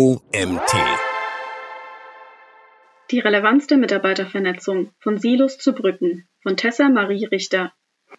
OMT. Die Relevanz der Mitarbeitervernetzung von Silos zu Brücken von Tessa Marie Richter.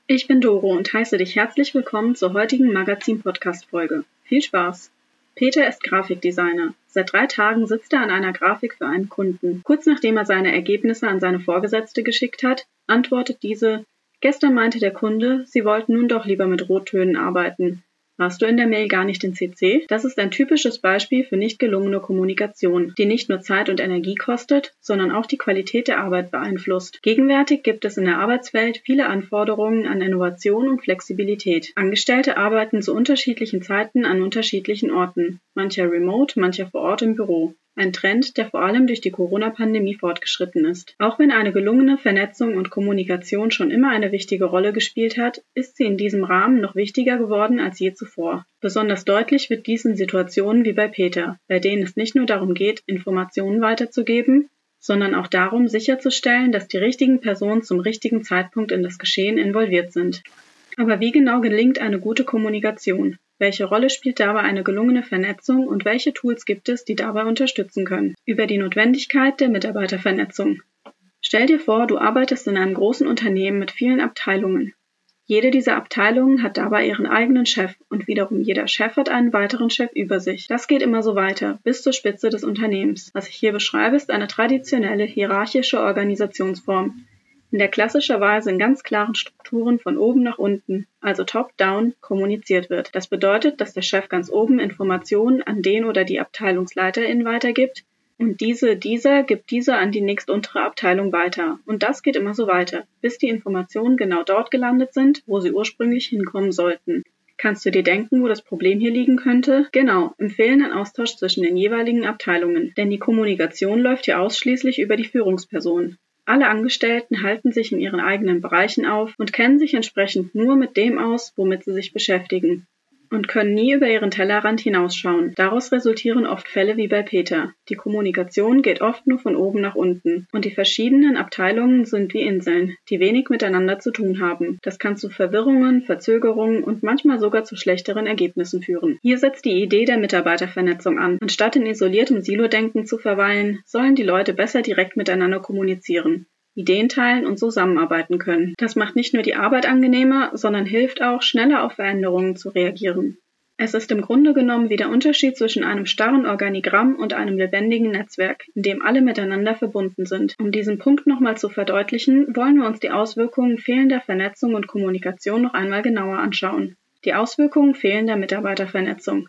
Ich bin Doro und heiße dich herzlich willkommen zur heutigen Magazin-Podcast-Folge. Viel Spaß! Peter ist Grafikdesigner. Seit drei Tagen sitzt er an einer Grafik für einen Kunden. Kurz nachdem er seine Ergebnisse an seine Vorgesetzte geschickt hat, antwortet diese, gestern meinte der Kunde, sie wollten nun doch lieber mit Rottönen arbeiten. Warst du in der Mail gar nicht in CC? Das ist ein typisches Beispiel für nicht gelungene Kommunikation, die nicht nur Zeit und Energie kostet, sondern auch die Qualität der Arbeit beeinflusst. Gegenwärtig gibt es in der Arbeitswelt viele Anforderungen an Innovation und Flexibilität. Angestellte arbeiten zu unterschiedlichen Zeiten an unterschiedlichen Orten, mancher remote, mancher vor Ort im Büro ein Trend, der vor allem durch die Corona-Pandemie fortgeschritten ist. Auch wenn eine gelungene Vernetzung und Kommunikation schon immer eine wichtige Rolle gespielt hat, ist sie in diesem Rahmen noch wichtiger geworden als je zuvor. Besonders deutlich wird dies in Situationen wie bei Peter, bei denen es nicht nur darum geht, Informationen weiterzugeben, sondern auch darum, sicherzustellen, dass die richtigen Personen zum richtigen Zeitpunkt in das Geschehen involviert sind. Aber wie genau gelingt eine gute Kommunikation? Welche Rolle spielt dabei eine gelungene Vernetzung und welche Tools gibt es, die dabei unterstützen können? Über die Notwendigkeit der Mitarbeitervernetzung. Stell dir vor, du arbeitest in einem großen Unternehmen mit vielen Abteilungen. Jede dieser Abteilungen hat dabei ihren eigenen Chef und wiederum jeder Chef hat einen weiteren Chef über sich. Das geht immer so weiter, bis zur Spitze des Unternehmens. Was ich hier beschreibe, ist eine traditionelle hierarchische Organisationsform, in der klassischerweise in ganz klaren Strukturen von oben nach unten, also top-down, kommuniziert wird. Das bedeutet, dass der Chef ganz oben Informationen an den oder die Abteilungsleiterin weitergibt und diese, dieser gibt diese an die nächstuntere Abteilung weiter. Und das geht immer so weiter, bis die Informationen genau dort gelandet sind, wo sie ursprünglich hinkommen sollten. Kannst du dir denken, wo das Problem hier liegen könnte? Genau, im fehlenden Austausch zwischen den jeweiligen Abteilungen. Denn die Kommunikation läuft hier ausschließlich über die Führungsperson. Alle Angestellten halten sich in ihren eigenen Bereichen auf und kennen sich entsprechend nur mit dem aus, womit sie sich beschäftigen und können nie über ihren Tellerrand hinausschauen. Daraus resultieren oft Fälle wie bei Peter. Die Kommunikation geht oft nur von oben nach unten und die verschiedenen Abteilungen sind wie Inseln, die wenig miteinander zu tun haben. Das kann zu Verwirrungen, Verzögerungen und manchmal sogar zu schlechteren Ergebnissen führen. Hier setzt die Idee der Mitarbeitervernetzung an. Anstatt in isoliertem Silo-Denken zu verweilen, sollen die Leute besser direkt miteinander kommunizieren. Ideen teilen und zusammenarbeiten können. Das macht nicht nur die Arbeit angenehmer, sondern hilft auch, schneller auf Veränderungen zu reagieren. Es ist im Grunde genommen wie der Unterschied zwischen einem starren Organigramm und einem lebendigen Netzwerk, in dem alle miteinander verbunden sind. Um diesen Punkt nochmal zu verdeutlichen, wollen wir uns die Auswirkungen fehlender Vernetzung und Kommunikation noch einmal genauer anschauen. Die Auswirkungen fehlender Mitarbeitervernetzung.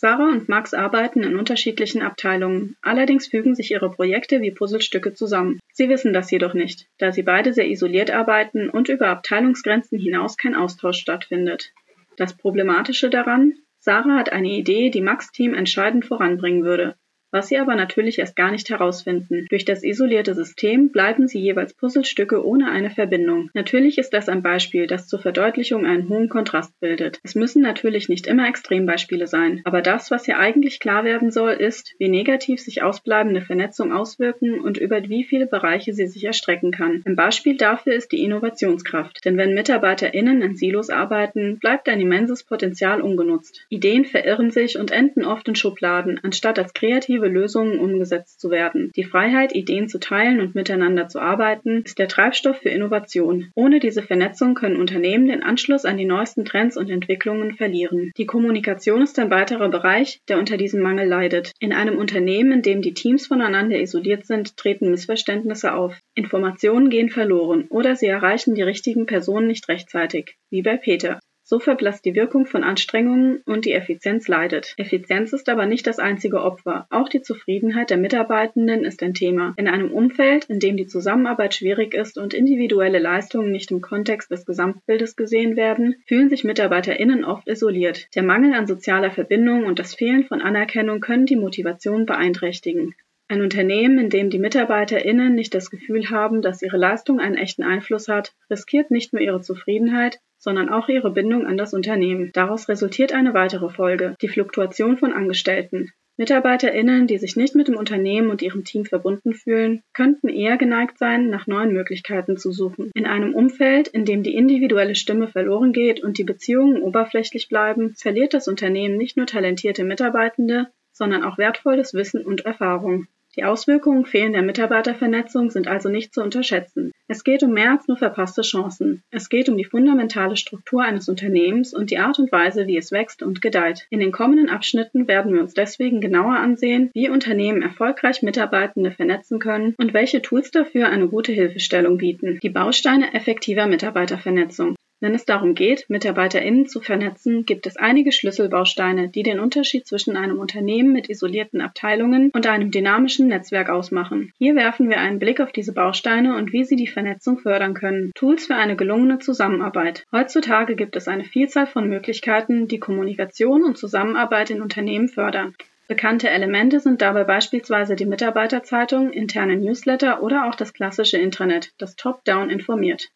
Sarah und Max arbeiten in unterschiedlichen Abteilungen, allerdings fügen sich ihre Projekte wie Puzzlestücke zusammen. Sie wissen das jedoch nicht, da sie beide sehr isoliert arbeiten und über Abteilungsgrenzen hinaus kein Austausch stattfindet. Das Problematische daran, Sarah hat eine Idee, die Max Team entscheidend voranbringen würde was sie aber natürlich erst gar nicht herausfinden. Durch das isolierte System bleiben sie jeweils Puzzlestücke ohne eine Verbindung. Natürlich ist das ein Beispiel, das zur Verdeutlichung einen hohen Kontrast bildet. Es müssen natürlich nicht immer Extrembeispiele sein, aber das, was hier eigentlich klar werden soll, ist, wie negativ sich ausbleibende Vernetzung auswirken und über wie viele Bereiche sie sich erstrecken kann. Ein Beispiel dafür ist die Innovationskraft, denn wenn MitarbeiterInnen in Silos arbeiten, bleibt ein immenses Potenzial ungenutzt. Ideen verirren sich und enden oft in Schubladen, anstatt als kreative kreative Lösungen umgesetzt zu werden. Die Freiheit, Ideen zu teilen und miteinander zu arbeiten, ist der Treibstoff für Innovation. Ohne diese Vernetzung können Unternehmen den Anschluss an die neuesten Trends und Entwicklungen verlieren. Die Kommunikation ist ein weiterer Bereich, der unter diesem Mangel leidet. In einem Unternehmen, in dem die Teams voneinander isoliert sind, treten Missverständnisse auf. Informationen gehen verloren oder sie erreichen die richtigen Personen nicht rechtzeitig, wie bei Peter. So verblasst die Wirkung von Anstrengungen und die Effizienz leidet. Effizienz ist aber nicht das einzige Opfer. Auch die Zufriedenheit der Mitarbeitenden ist ein Thema. In einem Umfeld, in dem die Zusammenarbeit schwierig ist und individuelle Leistungen nicht im Kontext des Gesamtbildes gesehen werden, fühlen sich MitarbeiterInnen oft isoliert. Der Mangel an sozialer Verbindung und das Fehlen von Anerkennung können die Motivation beeinträchtigen. Ein Unternehmen, in dem die MitarbeiterInnen nicht das Gefühl haben, dass ihre Leistung einen echten Einfluss hat, riskiert nicht nur ihre Zufriedenheit, sondern auch ihre Bindung an das Unternehmen. Daraus resultiert eine weitere Folge, die Fluktuation von Angestellten. MitarbeiterInnen, die sich nicht mit dem Unternehmen und ihrem Team verbunden fühlen, könnten eher geneigt sein, nach neuen Möglichkeiten zu suchen. In einem Umfeld, in dem die individuelle Stimme verloren geht und die Beziehungen oberflächlich bleiben, verliert das Unternehmen nicht nur talentierte Mitarbeitende, sondern auch wertvolles Wissen und Erfahrung. Die Auswirkungen fehlender Mitarbeitervernetzung sind also nicht zu unterschätzen. Es geht um mehr als nur verpasste Chancen. Es geht um die fundamentale Struktur eines Unternehmens und die Art und Weise, wie es wächst und gedeiht. In den kommenden Abschnitten werden wir uns deswegen genauer ansehen, wie Unternehmen erfolgreich Mitarbeitende vernetzen können und welche Tools dafür eine gute Hilfestellung bieten. Die Bausteine effektiver Mitarbeitervernetzung. Wenn es darum geht, MitarbeiterInnen zu vernetzen, gibt es einige Schlüsselbausteine, die den Unterschied zwischen einem Unternehmen mit isolierten Abteilungen und einem dynamischen Netzwerk ausmachen. Hier werfen wir einen Blick auf diese Bausteine und wie sie die Vernetzung fördern können. Tools für eine gelungene Zusammenarbeit. Heutzutage gibt es eine Vielzahl von Möglichkeiten, die Kommunikation und Zusammenarbeit in Unternehmen fördern. Bekannte Elemente sind dabei beispielsweise die Mitarbeiterzeitung, interne Newsletter oder auch das klassische Intranet, das top-down informiert.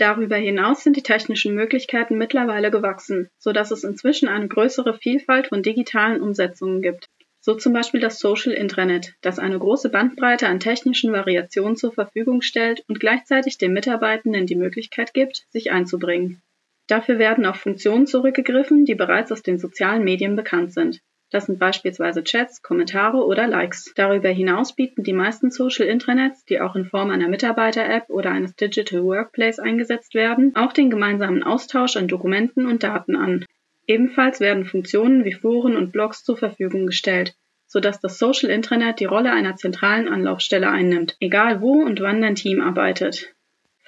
Darüber hinaus sind die technischen Möglichkeiten mittlerweile gewachsen, so dass es inzwischen eine größere Vielfalt von digitalen Umsetzungen gibt. So zum Beispiel das Social Intranet, das eine große Bandbreite an technischen Variationen zur Verfügung stellt und gleichzeitig den Mitarbeitenden die Möglichkeit gibt, sich einzubringen. Dafür werden auf Funktionen zurückgegriffen, die bereits aus den sozialen Medien bekannt sind. Das sind beispielsweise Chats, Kommentare oder Likes. Darüber hinaus bieten die meisten Social Intranets, die auch in Form einer Mitarbeiter-App oder eines Digital Workplace eingesetzt werden, auch den gemeinsamen Austausch an Dokumenten und Daten an. Ebenfalls werden Funktionen wie Foren und Blogs zur Verfügung gestellt, sodass das Social Intranet die Rolle einer zentralen Anlaufstelle einnimmt, egal wo und wann dein Team arbeitet.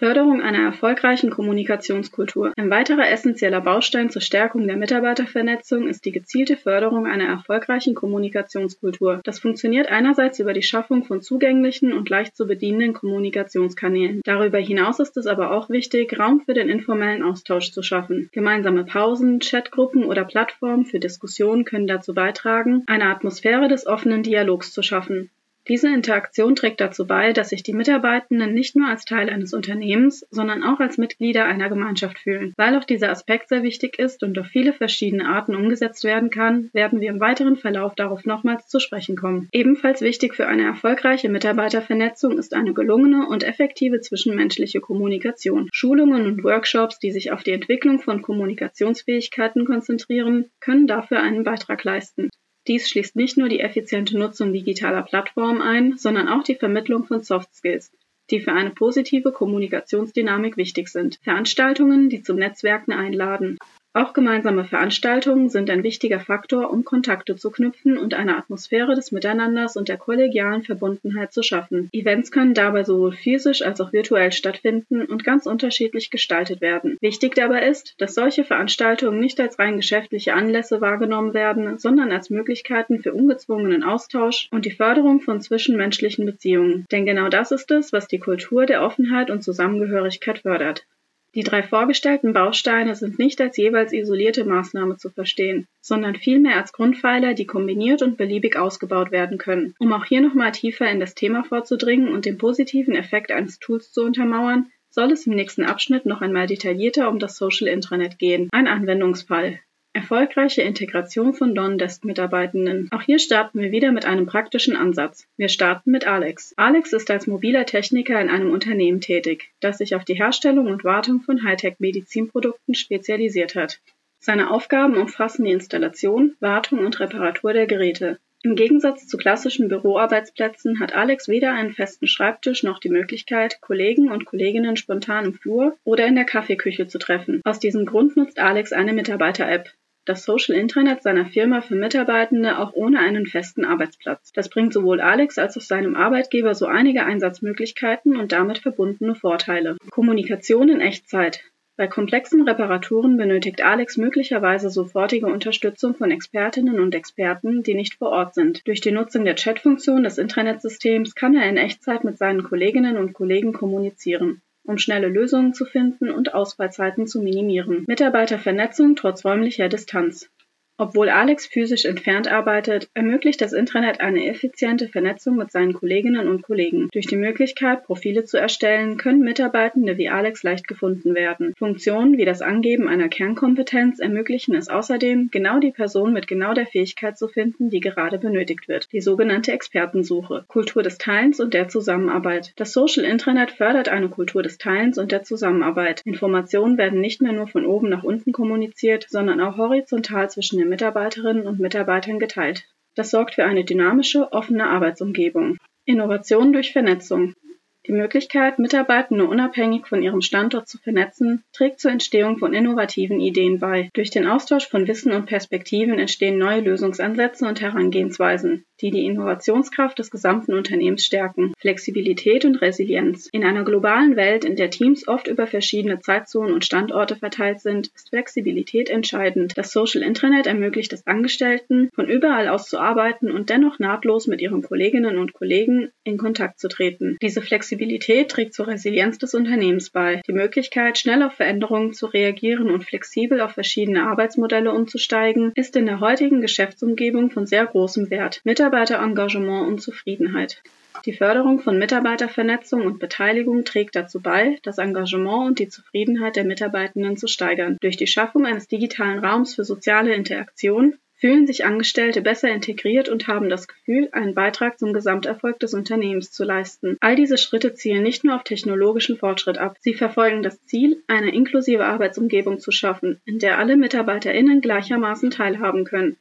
Förderung einer erfolgreichen Kommunikationskultur. Ein weiterer essentieller Baustein zur Stärkung der Mitarbeitervernetzung ist die gezielte Förderung einer erfolgreichen Kommunikationskultur. Das funktioniert einerseits über die Schaffung von zugänglichen und leicht zu bedienenden Kommunikationskanälen. Darüber hinaus ist es aber auch wichtig, Raum für den informellen Austausch zu schaffen. Gemeinsame Pausen, Chatgruppen oder Plattformen für Diskussionen können dazu beitragen, eine Atmosphäre des offenen Dialogs zu schaffen. Diese Interaktion trägt dazu bei, dass sich die Mitarbeitenden nicht nur als Teil eines Unternehmens, sondern auch als Mitglieder einer Gemeinschaft fühlen. Weil auch dieser Aspekt sehr wichtig ist und auf viele verschiedene Arten umgesetzt werden kann, werden wir im weiteren Verlauf darauf nochmals zu sprechen kommen. Ebenfalls wichtig für eine erfolgreiche Mitarbeitervernetzung ist eine gelungene und effektive zwischenmenschliche Kommunikation. Schulungen und Workshops, die sich auf die Entwicklung von Kommunikationsfähigkeiten konzentrieren, können dafür einen Beitrag leisten. Dies schließt nicht nur die effiziente Nutzung digitaler Plattformen ein, sondern auch die Vermittlung von Soft Skills, die für eine positive Kommunikationsdynamik wichtig sind. Veranstaltungen, die zum Netzwerken einladen. Auch gemeinsame Veranstaltungen sind ein wichtiger Faktor, um Kontakte zu knüpfen und eine Atmosphäre des Miteinanders und der kollegialen Verbundenheit zu schaffen. Events können dabei sowohl physisch als auch virtuell stattfinden und ganz unterschiedlich gestaltet werden. Wichtig dabei ist, dass solche Veranstaltungen nicht als rein geschäftliche Anlässe wahrgenommen werden, sondern als Möglichkeiten für ungezwungenen Austausch und die Förderung von zwischenmenschlichen Beziehungen. Denn genau das ist es, was die Kultur der Offenheit und Zusammengehörigkeit fördert. Die drei vorgestellten Bausteine sind nicht als jeweils isolierte Maßnahme zu verstehen, sondern vielmehr als Grundpfeiler, die kombiniert und beliebig ausgebaut werden können. Um auch hier nochmal tiefer in das Thema vorzudringen und den positiven Effekt eines Tools zu untermauern, soll es im nächsten Abschnitt noch einmal detaillierter um das Social Intranet gehen. Ein Anwendungsfall. Erfolgreiche Integration von Non-Desk-Mitarbeitenden. Auch hier starten wir wieder mit einem praktischen Ansatz. Wir starten mit Alex. Alex ist als mobiler Techniker in einem Unternehmen tätig, das sich auf die Herstellung und Wartung von Hightech-Medizinprodukten spezialisiert hat. Seine Aufgaben umfassen die Installation, Wartung und Reparatur der Geräte. Im Gegensatz zu klassischen Büroarbeitsplätzen hat Alex weder einen festen Schreibtisch noch die Möglichkeit, Kollegen und Kolleginnen spontan im Flur oder in der Kaffeeküche zu treffen. Aus diesem Grund nutzt Alex eine Mitarbeiter-App, das Social Intranet seiner Firma für Mitarbeitende auch ohne einen festen Arbeitsplatz. Das bringt sowohl Alex als auch seinem Arbeitgeber so einige Einsatzmöglichkeiten und damit verbundene Vorteile. Kommunikation in Echtzeit. Bei komplexen Reparaturen benötigt Alex möglicherweise sofortige Unterstützung von Expertinnen und Experten, die nicht vor Ort sind. Durch die Nutzung der Chatfunktion des Intranetsystems kann er in Echtzeit mit seinen Kolleginnen und Kollegen kommunizieren um schnelle Lösungen zu finden und Ausfallzeiten zu minimieren. Mitarbeitervernetzung trotz räumlicher Distanz. Obwohl Alex physisch entfernt arbeitet, ermöglicht das Intranet eine effiziente Vernetzung mit seinen Kolleginnen und Kollegen. Durch die Möglichkeit, Profile zu erstellen, können Mitarbeitende wie Alex leicht gefunden werden. Funktionen wie das Angeben einer Kernkompetenz ermöglichen es außerdem, genau die Person mit genau der Fähigkeit zu finden, die gerade benötigt wird. Die sogenannte Expertensuche. Kultur des Teilens und der Zusammenarbeit. Das Social Intranet fördert eine Kultur des Teilens und der Zusammenarbeit. Informationen werden nicht mehr nur von oben nach unten kommuniziert, sondern auch horizontal zwischen den Mitarbeiterinnen und Mitarbeitern geteilt. Das sorgt für eine dynamische, offene Arbeitsumgebung. Innovation durch Vernetzung. Die Möglichkeit, Mitarbeitende unabhängig von ihrem Standort zu vernetzen, trägt zur Entstehung von innovativen Ideen bei. Durch den Austausch von Wissen und Perspektiven entstehen neue Lösungsansätze und Herangehensweisen, die die Innovationskraft des gesamten Unternehmens stärken. Flexibilität und Resilienz. In einer globalen Welt, in der Teams oft über verschiedene Zeitzonen und Standorte verteilt sind, ist Flexibilität entscheidend. Das Social Intranet ermöglicht es Angestellten, von überall aus zu arbeiten und dennoch nahtlos mit ihren Kolleginnen und Kollegen in Kontakt zu treten. Diese Flexibilität trägt zur Resilienz des Unternehmens bei. Die Möglichkeit, schnell auf Veränderungen zu reagieren und flexibel auf verschiedene Arbeitsmodelle umzusteigen, ist in der heutigen Geschäftsumgebung von sehr großem Wert. Mitarbeiterengagement und Zufriedenheit. Die Förderung von Mitarbeitervernetzung und Beteiligung trägt dazu bei, das Engagement und die Zufriedenheit der Mitarbeitenden zu steigern. Durch die Schaffung eines digitalen Raums für soziale Interaktion fühlen sich Angestellte besser integriert und haben das Gefühl, einen Beitrag zum Gesamterfolg des Unternehmens zu leisten. All diese Schritte zielen nicht nur auf technologischen Fortschritt ab, sie verfolgen das Ziel, eine inklusive Arbeitsumgebung zu schaffen, in der alle MitarbeiterInnen gleichermaßen teilhaben können.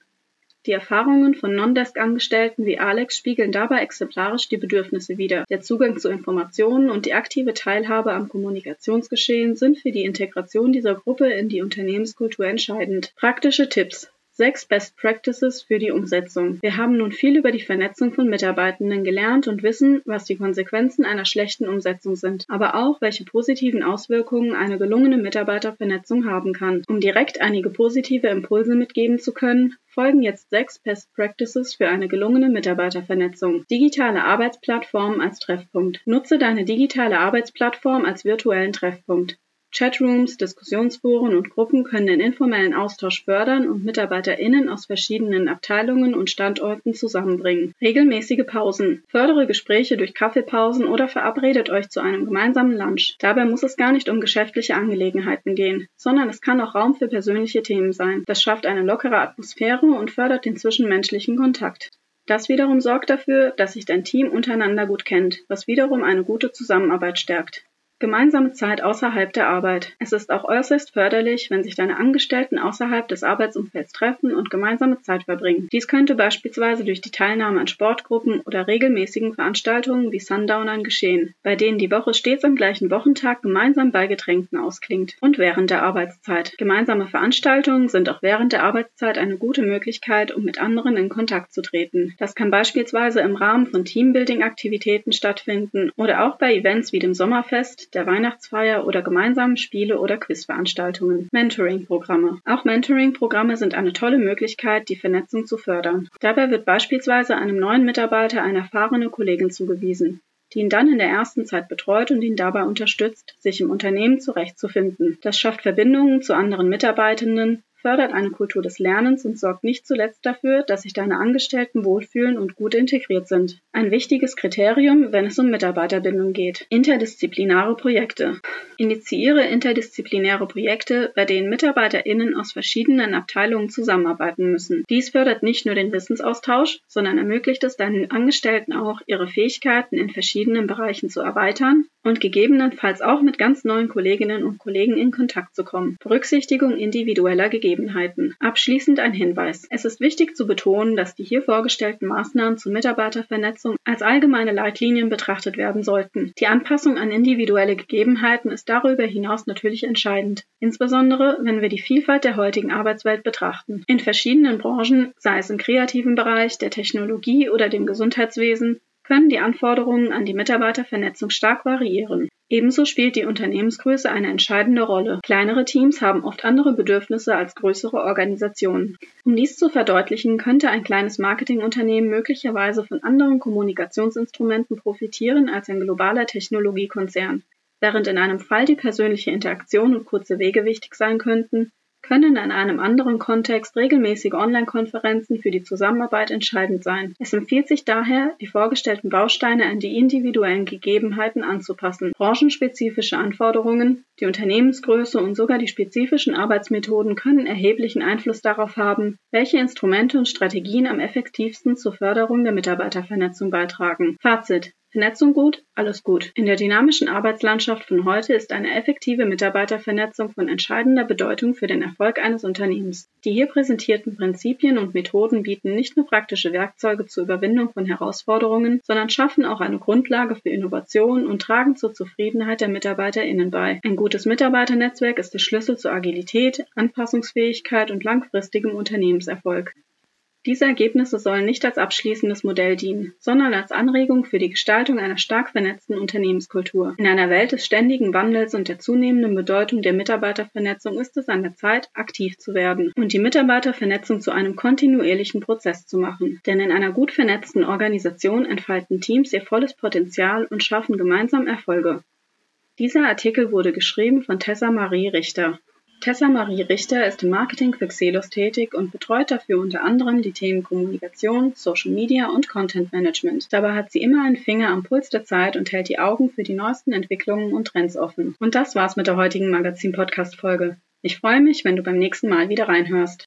Die Erfahrungen von Non-Desk-Angestellten wie Alex spiegeln dabei exemplarisch die Bedürfnisse wider. Der Zugang zu Informationen und die aktive Teilhabe am Kommunikationsgeschehen sind für die Integration dieser Gruppe in die Unternehmenskultur entscheidend. Praktische Tipps Sechs Best Practices für die Umsetzung. Wir haben nun viel über die Vernetzung von Mitarbeitenden gelernt und wissen, was die Konsequenzen einer schlechten Umsetzung sind, aber auch, welche positiven Auswirkungen eine gelungene Mitarbeitervernetzung haben kann. Um direkt einige positive Impulse mitgeben zu können, folgen jetzt sechs Best Practices für eine gelungene Mitarbeitervernetzung. Digitale Arbeitsplattformen als Treffpunkt. Nutze deine digitale Arbeitsplattform als virtuellen Treffpunkt. Chatrooms, Diskussionsforen und Gruppen können den informellen Austausch fördern und MitarbeiterInnen aus verschiedenen Abteilungen und Standorten zusammenbringen. Regelmäßige Pausen. Fördere Gespräche durch Kaffeepausen oder verabredet euch zu einem gemeinsamen Lunch. Dabei muss es gar nicht um geschäftliche Angelegenheiten gehen, sondern es kann auch Raum für persönliche Themen sein. Das schafft eine lockere Atmosphäre und fördert den zwischenmenschlichen Kontakt. Das wiederum sorgt dafür, dass sich dein Team untereinander gut kennt, was wiederum eine gute Zusammenarbeit stärkt. Gemeinsame Zeit außerhalb der Arbeit. Es ist auch äußerst förderlich, wenn sich deine Angestellten außerhalb des Arbeitsumfelds treffen und gemeinsame Zeit verbringen. Dies könnte beispielsweise durch die Teilnahme an Sportgruppen oder regelmäßigen Veranstaltungen wie Sundownern geschehen, bei denen die Woche stets am gleichen Wochentag gemeinsam bei Getränken ausklingt. Und während der Arbeitszeit. Gemeinsame Veranstaltungen sind auch während der Arbeitszeit eine gute Möglichkeit, um mit anderen in Kontakt zu treten. Das kann beispielsweise im Rahmen von Teambuilding-Aktivitäten stattfinden oder auch bei Events wie dem Sommerfest, der Weihnachtsfeier oder gemeinsamen Spiele- oder Quizveranstaltungen. Mentoring-Programme. Auch Mentoring-Programme sind eine tolle Möglichkeit, die Vernetzung zu fördern. Dabei wird beispielsweise einem neuen Mitarbeiter eine erfahrene Kollegin zugewiesen die ihn dann in der ersten Zeit betreut und ihn dabei unterstützt, sich im Unternehmen zurechtzufinden. Das schafft Verbindungen zu anderen Mitarbeitenden, fördert eine Kultur des Lernens und sorgt nicht zuletzt dafür, dass sich deine Angestellten wohlfühlen und gut integriert sind. Ein wichtiges Kriterium, wenn es um Mitarbeiterbindung geht. Interdisziplinäre Projekte. Initiiere interdisziplinäre Projekte, bei denen MitarbeiterInnen aus verschiedenen Abteilungen zusammenarbeiten müssen. Dies fördert nicht nur den Wissensaustausch, sondern ermöglicht es deinen Angestellten auch, ihre Fähigkeiten in verschiedenen Bereichen zu erweitern und gegebenenfalls auch mit ganz neuen Kolleginnen und Kollegen in Kontakt zu kommen. Berücksichtigung individueller Gegebenheiten. Abschließend ein Hinweis. Es ist wichtig zu betonen, dass die hier vorgestellten Maßnahmen zur Mitarbeitervernetzung als allgemeine Leitlinien betrachtet werden sollten. Die Anpassung an individuelle Gegebenheiten ist darüber hinaus natürlich entscheidend, insbesondere wenn wir die Vielfalt der heutigen Arbeitswelt betrachten. In verschiedenen Branchen, sei es im kreativen Bereich, der Technologie oder dem Gesundheitswesen, können die Anforderungen an die Mitarbeitervernetzung stark variieren. Ebenso spielt die Unternehmensgröße eine entscheidende Rolle. Kleinere Teams haben oft andere Bedürfnisse als größere Organisationen. Um dies zu verdeutlichen, könnte ein kleines Marketingunternehmen möglicherweise von anderen Kommunikationsinstrumenten profitieren als ein globaler Technologiekonzern. Während in einem Fall die persönliche Interaktion und kurze Wege wichtig sein könnten, können in einem anderen Kontext regelmäßige Online-Konferenzen für die Zusammenarbeit entscheidend sein. Es empfiehlt sich daher, die vorgestellten Bausteine an die individuellen Gegebenheiten anzupassen. Branchenspezifische Anforderungen, die Unternehmensgröße und sogar die spezifischen Arbeitsmethoden können erheblichen Einfluss darauf haben, welche Instrumente und Strategien am effektivsten zur Förderung der Mitarbeitervernetzung beitragen. Fazit Vernetzung gut, alles gut. In der dynamischen Arbeitslandschaft von heute ist eine effektive Mitarbeitervernetzung von entscheidender Bedeutung für den Erfolg eines Unternehmens. Die hier präsentierten Prinzipien und Methoden bieten nicht nur praktische Werkzeuge zur Überwindung von Herausforderungen, sondern schaffen auch eine Grundlage für Innovation und tragen zur Zufriedenheit der MitarbeiterInnen bei. Ein gutes Mitarbeiternetzwerk ist der Schlüssel zur Agilität, Anpassungsfähigkeit und langfristigem Unternehmenserfolg. Diese Ergebnisse sollen nicht als abschließendes Modell dienen, sondern als Anregung für die Gestaltung einer stark vernetzten Unternehmenskultur. In einer Welt des ständigen Wandels und der zunehmenden Bedeutung der Mitarbeitervernetzung ist es an der Zeit, aktiv zu werden und die Mitarbeitervernetzung zu einem kontinuierlichen Prozess zu machen. Denn in einer gut vernetzten Organisation entfalten Teams ihr volles Potenzial und schaffen gemeinsam Erfolge. Dieser Artikel wurde geschrieben von Tessa Marie Richter. Tessa Marie Richter ist im Marketing für Xelos tätig und betreut dafür unter anderem die Themen Kommunikation, Social Media und Content Management. Dabei hat sie immer einen Finger am Puls der Zeit und hält die Augen für die neuesten Entwicklungen und Trends offen. Und das war's mit der heutigen Magazin-Podcast-Folge. Ich freue mich, wenn du beim nächsten Mal wieder reinhörst.